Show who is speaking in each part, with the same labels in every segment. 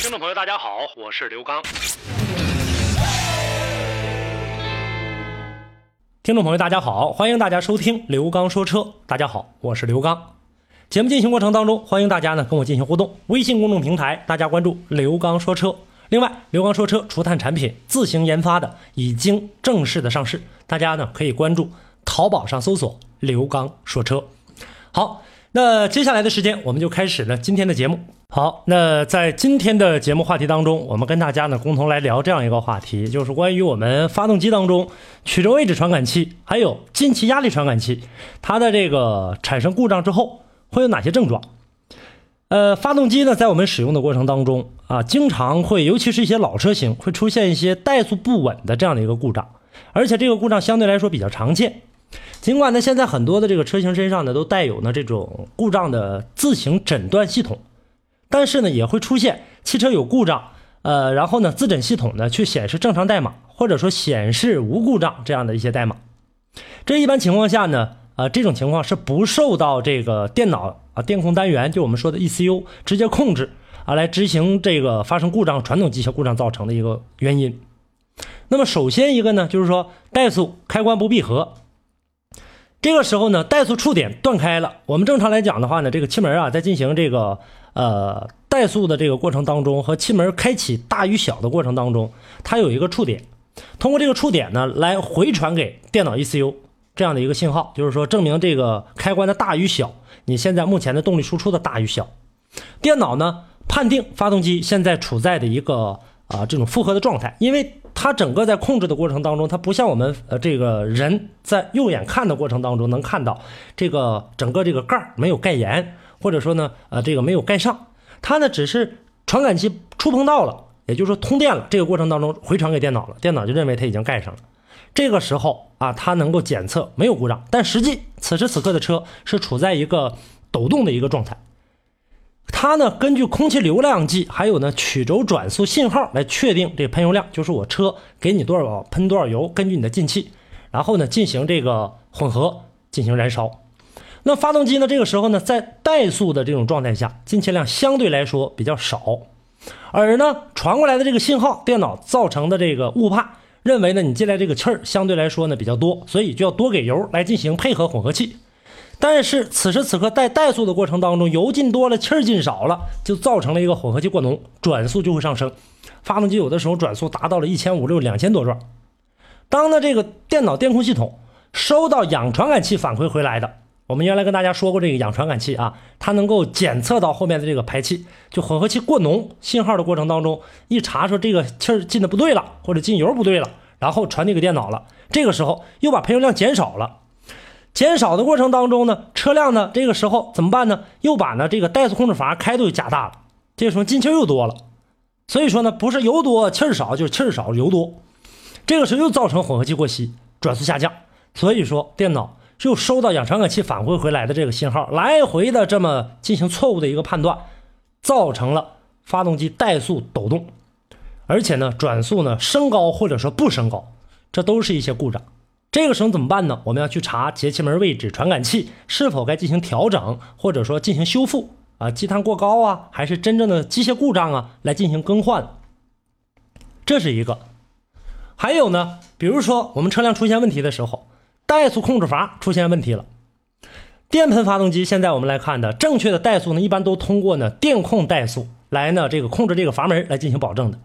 Speaker 1: 听众朋友，大家好，我是刘刚。听众朋友，大家好，欢迎大家收听刘刚说车。大家好，我是刘刚。节目进行过程当中，欢迎大家呢跟我进行互动。微信公众平台，大家关注刘刚说车。另外，刘刚说车除碳产品自行研发的，已经正式的上市，大家呢可以关注淘宝上搜索刘刚说车。好。那接下来的时间，我们就开始了今天的节目。好，那在今天的节目话题当中，我们跟大家呢共同来聊这样一个话题，就是关于我们发动机当中曲轴位置传感器还有进气压力传感器，它的这个产生故障之后会有哪些症状？呃，发动机呢在我们使用的过程当中啊，经常会，尤其是一些老车型会出现一些怠速不稳的这样的一个故障，而且这个故障相对来说比较常见。尽管呢，现在很多的这个车型身上呢都带有呢这种故障的自行诊断系统，但是呢也会出现汽车有故障，呃，然后呢自诊系统呢却显示正常代码，或者说显示无故障这样的一些代码。这一般情况下呢，呃，这种情况是不受到这个电脑啊电控单元，就我们说的 ECU 直接控制啊来执行这个发生故障传统机械故障造成的一个原因。那么首先一个呢就是说怠速开关不闭合。这个时候呢，怠速触点断开了。我们正常来讲的话呢，这个气门啊，在进行这个呃怠速的这个过程当中，和气门开启大与小的过程当中，它有一个触点。通过这个触点呢，来回传给电脑 ECU 这样的一个信号，就是说证明这个开关的大与小，你现在目前的动力输出的大与小。电脑呢，判定发动机现在处在的一个啊这种负荷的状态，因为。它整个在控制的过程当中，它不像我们呃这个人在右眼看的过程当中能看到这个整个这个盖儿没有盖严，或者说呢呃这个没有盖上，它呢只是传感器触碰到了，也就是说通电了，这个过程当中回传给电脑了，电脑就认为它已经盖上了。这个时候啊，它能够检测没有故障，但实际此时此刻的车是处在一个抖动的一个状态。它呢，根据空气流量计，还有呢曲轴转速信号来确定这喷油量，就是我车给你多少喷多少油，根据你的进气，然后呢进行这个混合进行燃烧。那发动机呢，这个时候呢在怠速的这种状态下，进气量相对来说比较少，而呢传过来的这个信号，电脑造成的这个误判，认为呢你进来这个气儿相对来说呢比较多，所以就要多给油来进行配合混合气。但是此时此刻在怠速的过程当中，油进多了，气儿进少了，就造成了一个混合气过浓，转速就会上升。发动机有的时候转速达到了一千五六、两千多转。当呢这个电脑电控系统收到氧传感器反馈回来的，我们原来跟大家说过这个氧传感器啊，它能够检测到后面的这个排气，就混合气过浓信号的过程当中，一查说这个气进的不对了，或者进油不对了，然后传递给电脑了，这个时候又把喷油量减少了。减少的过程当中呢，车辆呢这个时候怎么办呢？又把呢这个怠速控制阀开度加大了，这个时候进气又多了，所以说呢不是油多气少，就是气少油多，这个时候又造成混合气过稀，转速下降。所以说电脑又收到氧传感器返回回来的这个信号，来回的这么进行错误的一个判断，造成了发动机怠速抖动，而且呢转速呢升高或者说不升高，这都是一些故障。这个时候怎么办呢？我们要去查节气门位置传感器是否该进行调整，或者说进行修复啊，积碳过高啊，还是真正的机械故障啊，来进行更换。这是一个。还有呢，比如说我们车辆出现问题的时候，怠速控制阀出现问题了。电喷发动机现在我们来看的正确的怠速呢，一般都通过呢电控怠速来呢这个控制这个阀门来进行保证的。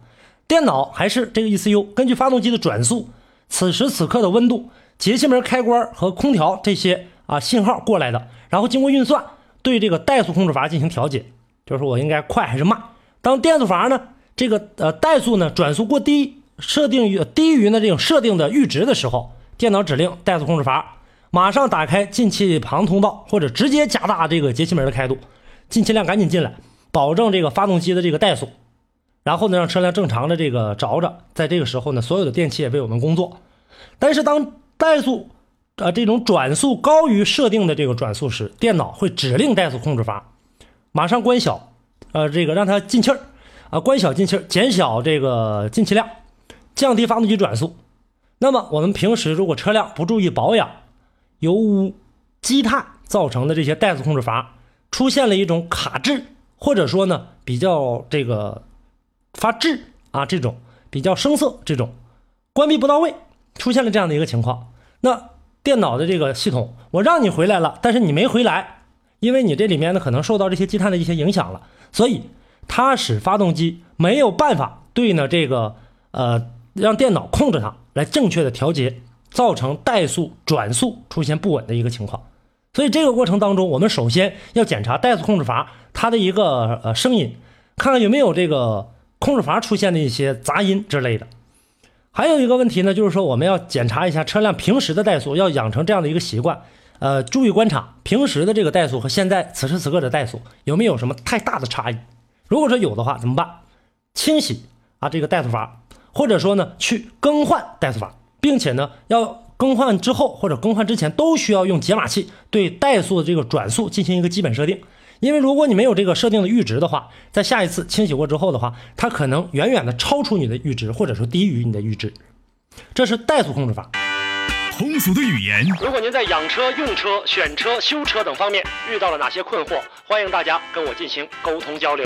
Speaker 1: 电脑还是这个 ECU 根据发动机的转速。此时此刻的温度、节气门开关和空调这些啊信号过来的，然后经过运算，对这个怠速控制阀进行调节，就是我应该快还是慢。当电速阀呢这个呃怠速呢转速过低，设定于低于呢这种设定的阈值的时候，电脑指令怠速控制阀马上打开进气旁通道，或者直接加大这个节气门的开度，进气量赶紧进来，保证这个发动机的这个怠速。然后呢让车辆正常的这个着着，在这个时候呢，所有的电器也为我们工作。但是当怠速啊这种转速高于设定的这个转速时，电脑会指令怠速控制阀马上关小，呃这个让它进气儿啊，关小进气儿，减小这个进气量，降低发动机转速。那么我们平时如果车辆不注意保养，由积碳造成的这些怠速控制阀出现了一种卡滞，或者说呢比较这个发滞啊这种比较生涩这种关闭不到位，出现了这样的一个情况，那电脑的这个系统我让你回来了，但是你没回来，因为你这里面呢可能受到这些积碳的一些影响了，所以它使发动机没有办法对呢这个呃让电脑控制它。来正确的调节，造成怠速转速出现不稳的一个情况。所以这个过程当中，我们首先要检查怠速控制阀它的一个呃声音，看看有没有这个控制阀出现的一些杂音之类的。还有一个问题呢，就是说我们要检查一下车辆平时的怠速，要养成这样的一个习惯，呃，注意观察平时的这个怠速和现在此时此刻的怠速有没有什么太大的差异。如果说有的话，怎么办？清洗啊这个怠速阀。或者说呢，去更换怠速阀，并且呢，要更换之后或者更换之前都需要用解码器对怠速的这个转速进行一个基本设定。因为如果你没有这个设定的阈值的话，在下一次清洗过之后的话，它可能远远的超出你的阈值，或者说低于你的阈值。这是怠速控制阀。
Speaker 2: 通俗的语言。
Speaker 1: 如果您在养车、用车、选车、修车等方面遇到了哪些困惑，欢迎大家跟我进行沟通交流。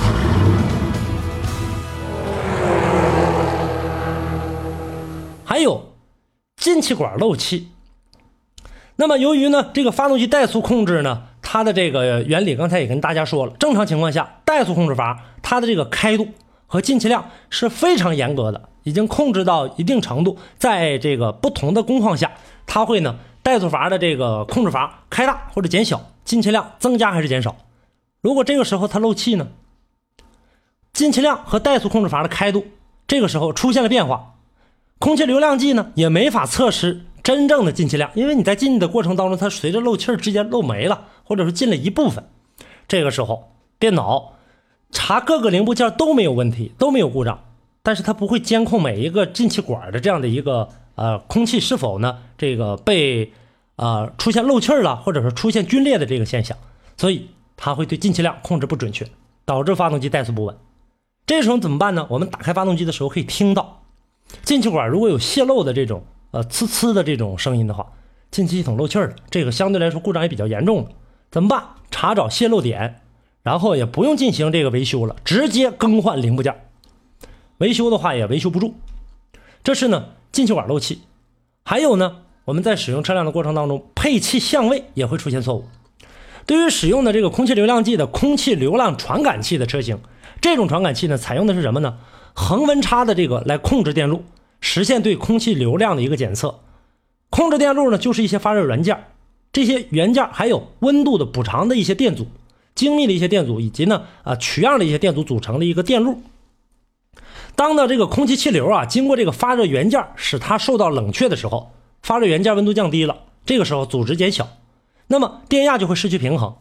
Speaker 1: 还有进气管漏气。那么由于呢，这个发动机怠速控制呢，它的这个原理刚才也跟大家说了，正常情况下，怠速控制阀它的这个开度和进气量是非常严格的，已经控制到一定程度，在这个不同的工况下，它会呢，怠速阀的这个控制阀开大或者减小，进气量增加还是减少。如果这个时候它漏气呢，进气量和怠速控制阀的开度这个时候出现了变化。空气流量计呢也没法测试真正的进气量，因为你在进的过程当中，它随着漏气儿直接漏没了，或者说进了一部分。这个时候，电脑查各个零部件都没有问题，都没有故障，但是它不会监控每一个进气管的这样的一个呃空气是否呢这个被呃出现漏气儿了，或者说出现皲裂的这个现象，所以它会对进气量控制不准确，导致发动机怠速不稳。这时候怎么办呢？我们打开发动机的时候可以听到。进气管如果有泄漏的这种呃呲呲的这种声音的话，进气系统漏气了，这个相对来说故障也比较严重了。怎么办？查找泄漏点，然后也不用进行这个维修了，直接更换零部件。维修的话也维修不住。这是呢进气管漏气，还有呢我们在使用车辆的过程当中，配气相位也会出现错误。对于使用的这个空气流量计的空气流量传感器的车型，这种传感器呢采用的是什么呢？恒温差的这个来控制电路，实现对空气流量的一个检测。控制电路呢，就是一些发热元件，这些元件还有温度的补偿的一些电阻，精密的一些电阻，以及呢啊取样的一些电阻组成的一个电路。当呢这个空气气流啊经过这个发热元件，使它受到冷却的时候，发热元件温度降低了，这个时候阻值减小，那么电压就会失去平衡。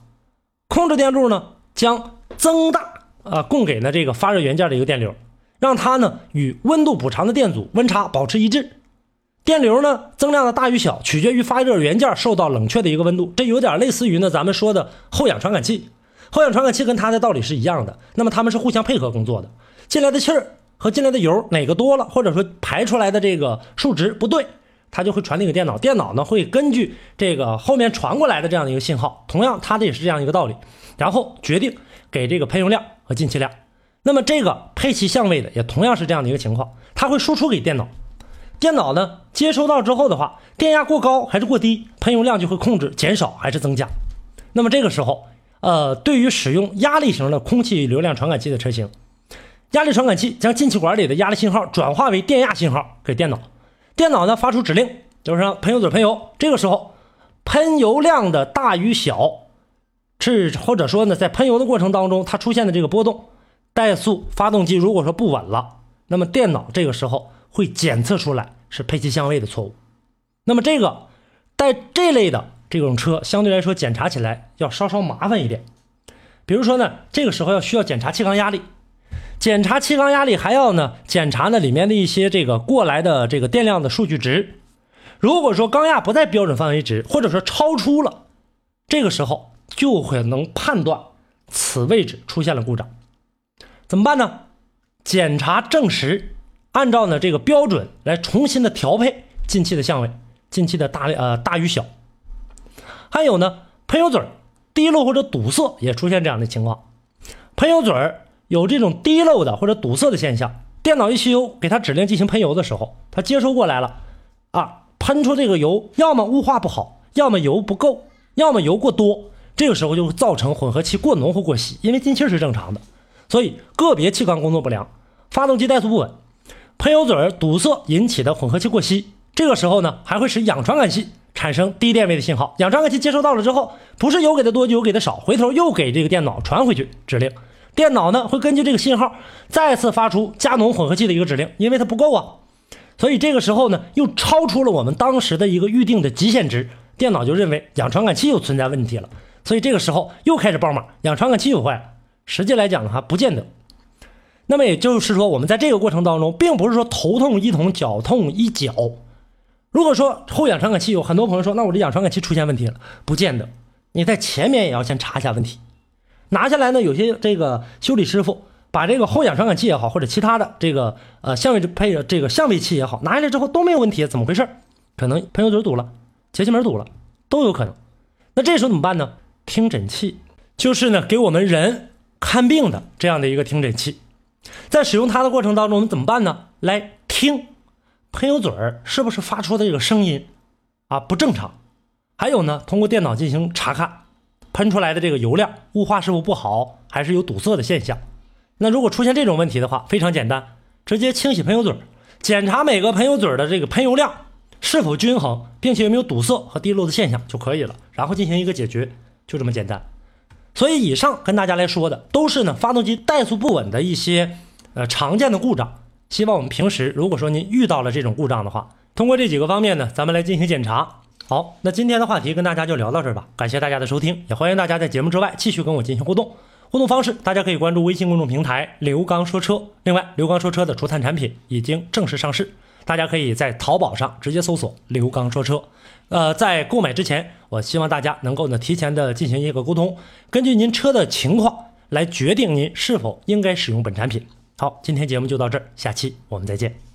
Speaker 1: 控制电路呢将增大啊供给呢这个发热元件的一个电流。让它呢与温度补偿的电阻温差保持一致，电流呢增量的大与小取决于发热元件受到冷却的一个温度，这有点类似于呢咱们说的后氧传感器，后氧传感器跟它的道理是一样的，那么它们是互相配合工作的，进来的气儿和进来的油哪个多了，或者说排出来的这个数值不对，它就会传递给电脑，电脑呢会根据这个后面传过来的这样的一个信号，同样它的也是这样一个道理，然后决定给这个喷油量和进气量。那么这个配气相位的也同样是这样的一个情况，它会输出给电脑，电脑呢接收到之后的话，电压过高还是过低，喷油量就会控制减少还是增加。那么这个时候，呃，对于使用压力型的空气流量传感器的车型，压力传感器将进气管里的压力信号转化为电压信号给电脑，电脑呢发出指令，就是让喷油嘴喷油。这个时候，喷油量的大与小，是或者说呢，在喷油的过程当中，它出现的这个波动，怠速发动机如果说不稳了，那么电脑这个时候会检测出来是配气相位的错误。那么这个带这类的这种车，相对来说检查起来要稍稍麻烦一点。比如说呢，这个时候要需要检查气缸压力，检查气缸压力还要呢检查呢里面的一些这个过来的这个电量的数据值。如果说缸压不在标准范围值，或者说超出了，这个时候就会能判断此位置出现了故障，怎么办呢？检查证实，按照呢这个标准来重新的调配进气的相位，进气的大呃大与小。还有呢，喷油嘴滴漏或者堵塞也出现这样的情况，喷油嘴有这种滴漏的或者堵塞的现象，电脑 ECU 给它指令进行喷油的时候，它接收过来了啊。喷出这个油，要么雾化不好，要么油不够，要么油过多，这个时候就会造成混合气过浓或过稀。因为进气是正常的，所以个别气缸工作不良，发动机怠速不稳，喷油嘴堵塞引起的混合气过稀。这个时候呢，还会使氧传感器产生低电位的信号。氧传感器接收到了之后，不是油给的多就油给的少，回头又给这个电脑传回去指令。电脑呢会根据这个信号再次发出加浓混合气的一个指令，因为它不够啊。所以这个时候呢，又超出了我们当时的一个预定的极限值，电脑就认为氧传感器又存在问题了。所以这个时候又开始报码，氧传感器又坏了。实际来讲的话，不见得。那么也就是说，我们在这个过程当中，并不是说头痛医头，脚痛医脚。如果说后氧传感器有很多朋友说，那我这氧传感器出现问题了，不见得。你在前面也要先查一下问题。拿下来呢，有些这个修理师傅。把这个后氧传感器也好，或者其他的这个呃相位配这个相位器也好，拿下来之后都没有问题，怎么回事？可能喷油嘴堵了，节气门堵了，都有可能。那这时候怎么办呢？听诊器就是呢给我们人看病的这样的一个听诊器，在使用它的过程当中，我们怎么办呢？来听喷油嘴儿是不是发出的这个声音啊不正常？还有呢，通过电脑进行查看，喷出来的这个油量雾化是否不好，还是有堵塞的现象？那如果出现这种问题的话，非常简单，直接清洗喷油嘴，检查每个喷油嘴的这个喷油量是否均衡，并且有没有堵塞和滴漏的现象就可以了，然后进行一个解决，就这么简单。所以以上跟大家来说的都是呢发动机怠速不稳的一些呃常见的故障。希望我们平时如果说您遇到了这种故障的话，通过这几个方面呢，咱们来进行检查。好，那今天的话题跟大家就聊到这儿吧，感谢大家的收听，也欢迎大家在节目之外继续跟我进行互动。互动方式，大家可以关注微信公众平台“刘刚说车”。另外，刘刚说车的除碳产品已经正式上市，大家可以在淘宝上直接搜索“刘刚说车”。呃，在购买之前，我希望大家能够呢提前的进行一个沟通，根据您车的情况来决定您是否应该使用本产品。好，今天节目就到这儿，下期我们再见。